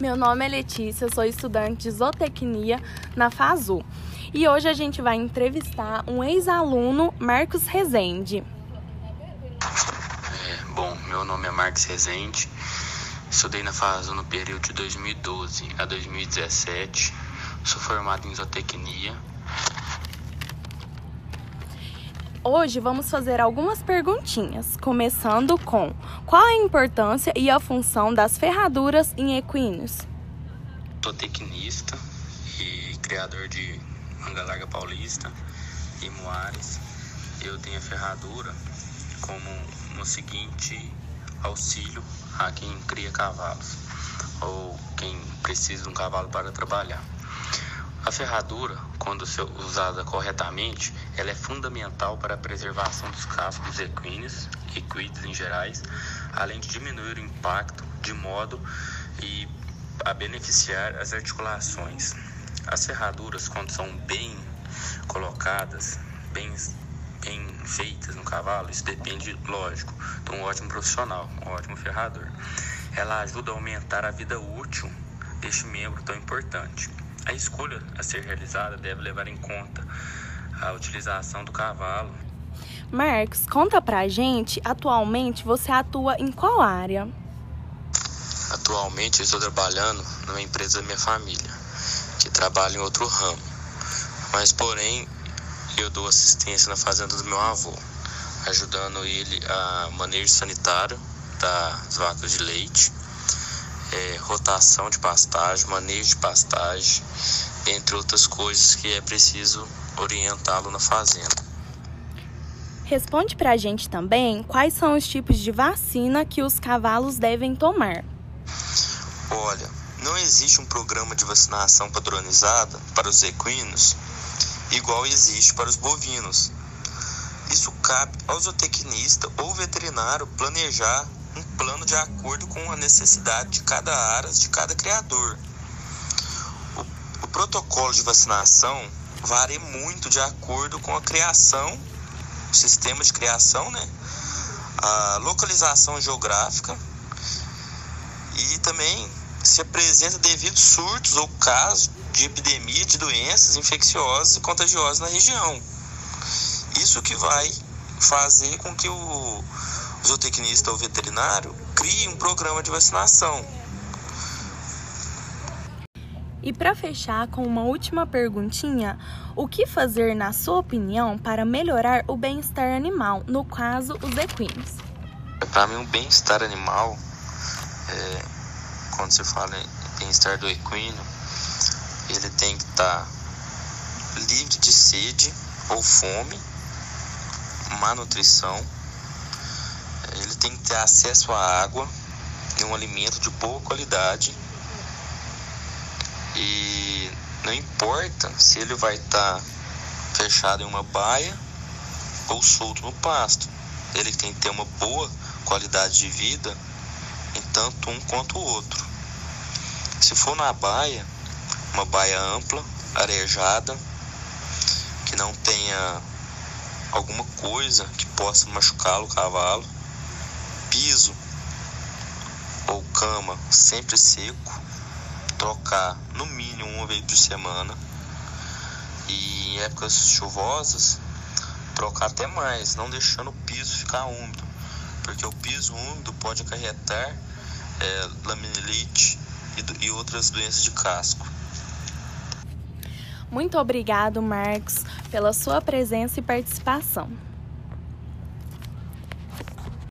Meu nome é Letícia, sou estudante de zootecnia na FASU. E hoje a gente vai entrevistar um ex-aluno, Marcos Rezende. É, bom, meu nome é Marcos Rezende. Estudei na FASU no período de 2012 a 2017. Sou formado em zootecnia Hoje vamos fazer algumas perguntinhas, começando com qual a importância e a função das ferraduras em equinos? Sou tecnista e criador de manga larga paulista e moares. Eu tenho a ferradura como no seguinte auxílio a quem cria cavalos ou quem precisa de um cavalo para trabalhar. A ferradura, quando usada corretamente, ela é fundamental para a preservação dos cascos equinos, equides em gerais, além de diminuir o impacto de modo e a beneficiar as articulações. As ferraduras, quando são bem colocadas, bem, bem feitas no cavalo, isso depende, lógico, de um ótimo profissional, um ótimo ferrador. Ela ajuda a aumentar a vida útil deste membro tão importante. A escolha a ser realizada deve levar em conta a utilização do cavalo. Marcos, conta pra gente, atualmente você atua em qual área? Atualmente eu estou trabalhando numa empresa da minha família, que trabalha em outro ramo. Mas porém, eu dou assistência na fazenda do meu avô, ajudando ele a manejo sanitário das vacas de leite é, rotação de pastagem, manejo de pastagem, entre outras coisas que é preciso orientá-lo na fazenda. Responde para a gente também quais são os tipos de vacina que os cavalos devem tomar. Olha, não existe um programa de vacinação padronizada para os equinos igual existe para os bovinos. Isso cabe ao zootecnista ou veterinário planejar um plano de acordo com a necessidade de cada área, de cada criador. O, o protocolo de vacinação varia muito de acordo com a criação, o sistema de criação, né? a localização geográfica e também se apresenta devido surtos ou casos de epidemia de doenças infecciosas e contagiosas na região. Isso que vai fazer com que o zootecnista ou veterinário crie um programa de vacinação. E para fechar com uma última perguntinha, o que fazer, na sua opinião, para melhorar o bem-estar animal, no caso, os equinos? Para mim, o bem-estar animal, é, quando você fala em bem-estar do equino, ele tem que estar tá livre de sede ou fome, má nutrição, ele tem que ter acesso à água e um alimento de boa qualidade. E não importa se ele vai estar tá fechado em uma baia ou solto no pasto. Ele tem que ter uma boa qualidade de vida em tanto um quanto o outro. Se for na baia, uma baia ampla, arejada, que não tenha alguma coisa que possa machucar o cavalo, piso ou cama sempre seco, trocar no mínimo uma vez por semana e em épocas chuvosas trocar até mais, não deixando o piso ficar úmido, porque o piso úmido pode acarretar é, laminilite e, e outras doenças de casco. Muito obrigado, Marcos, pela sua presença e participação.